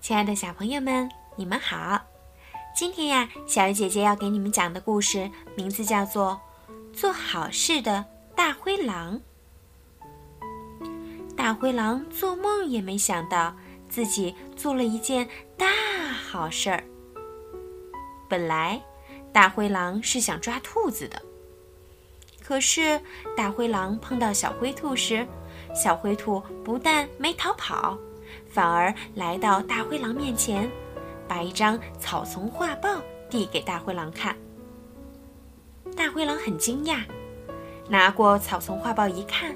亲爱的小朋友们，你们好！今天呀，小鱼姐姐要给你们讲的故事名字叫做《做好事的大灰狼》。大灰狼做梦也没想到自己做了一件大好事儿。本来，大灰狼是想抓兔子的，可是大灰狼碰到小灰兔时，小灰兔不但没逃跑。反而来到大灰狼面前，把一张草丛画报递给大灰狼看。大灰狼很惊讶，拿过草丛画报一看，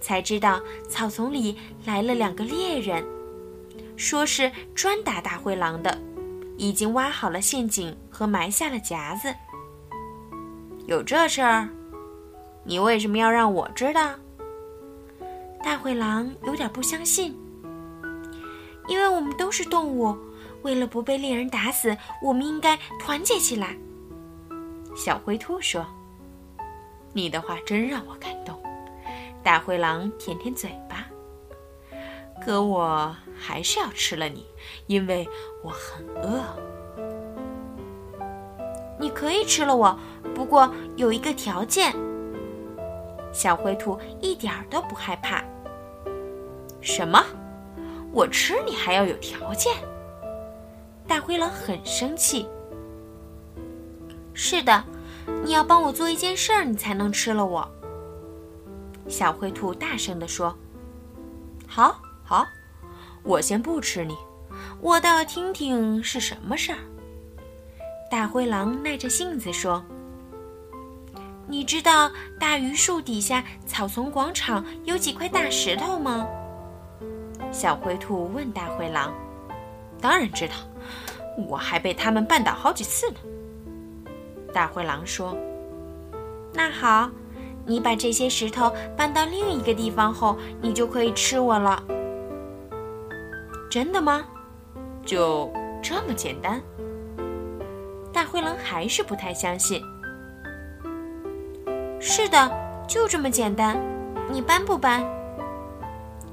才知道草丛里来了两个猎人，说是专打大灰狼的，已经挖好了陷阱和埋下了夹子。有这事儿？你为什么要让我知道？大灰狼有点不相信。因为我们都是动物，为了不被猎人打死，我们应该团结起来。小灰兔说：“你的话真让我感动。”大灰狼舔舔嘴巴，可我还是要吃了你，因为我很饿。你可以吃了我，不过有一个条件。小灰兔一点都不害怕。什么？我吃你还要有条件？大灰狼很生气。是的，你要帮我做一件事儿，你才能吃了我。小灰兔大声地说：“好，好，我先不吃你，我倒要听听是什么事儿。”大灰狼耐着性子说：“你知道大榆树底下草丛广场有几块大石头吗？”小灰兔问大灰狼：“当然知道，我还被他们绊倒好几次呢。”大灰狼说：“那好，你把这些石头搬到另一个地方后，你就可以吃我了。”真的吗？就这么简单？大灰狼还是不太相信。是的，就这么简单。你搬不搬？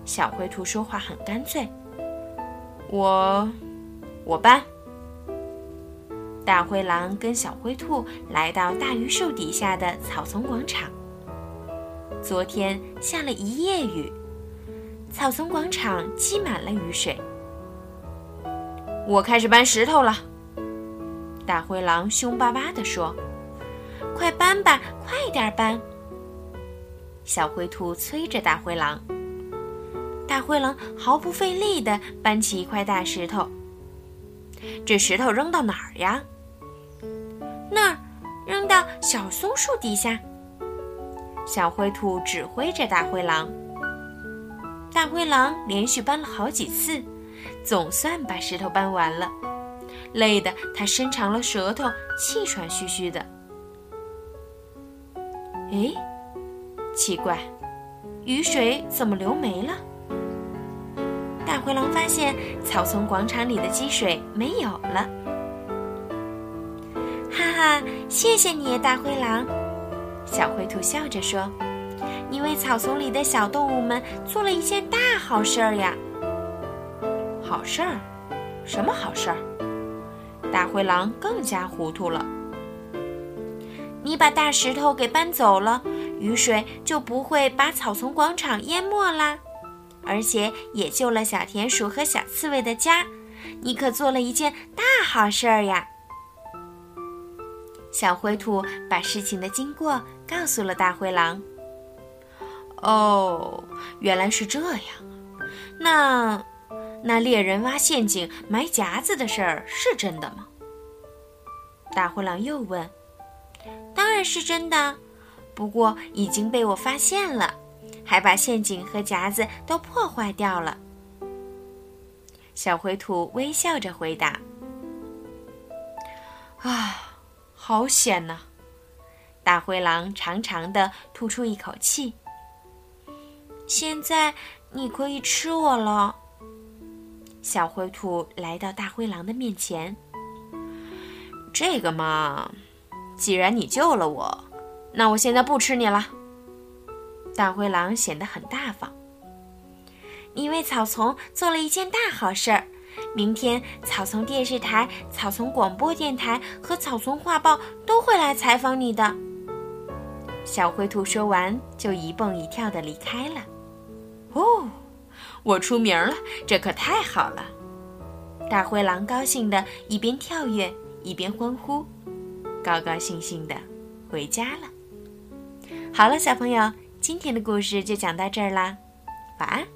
小灰兔说话很干脆。我，我搬。大灰狼跟小灰兔来到大榆树底下的草丛广场。昨天下了一夜雨，草丛广场积满了雨水。我开始搬石头了。大灰狼凶巴巴地说：“快搬吧，快点搬！”小灰兔催着大灰狼。大灰狼毫不费力地搬起一块大石头。这石头扔到哪儿呀？那儿，扔到小松树底下。小灰兔指挥着大灰狼。大灰狼连续搬了好几次，总算把石头搬完了，累得他伸长了舌头，气喘吁吁的。哎，奇怪，雨水怎么流没了？大灰狼发现草丛广场里的积水没有了，哈哈！谢谢你，大灰狼。小灰兔笑着说：“你为草丛里的小动物们做了一件大好事儿呀！”好事儿？什么好事儿？大灰狼更加糊涂了。你把大石头给搬走了，雨水就不会把草丛广场淹没啦。而且也救了小田鼠和小刺猬的家，你可做了一件大好事儿呀！小灰兔把事情的经过告诉了大灰狼。哦，原来是这样。那那猎人挖陷阱埋夹子的事儿是真的吗？大灰狼又问。当然是真的，不过已经被我发现了。还把陷阱和夹子都破坏掉了。小灰兔微笑着回答：“啊，好险呐！”大灰狼长长的吐出一口气。现在你可以吃我了。小灰兔来到大灰狼的面前。这个嘛，既然你救了我，那我现在不吃你了。大灰狼显得很大方。你为草丛做了一件大好事儿，明天草丛电视台、草丛广播电台和草丛画报都会来采访你的。”小灰兔说完，就一蹦一跳的离开了。哦，我出名了，这可太好了！大灰狼高兴的一边跳跃一边欢呼，高高兴兴的回家了。好了，小朋友，今天的故事就讲到这儿啦，晚安。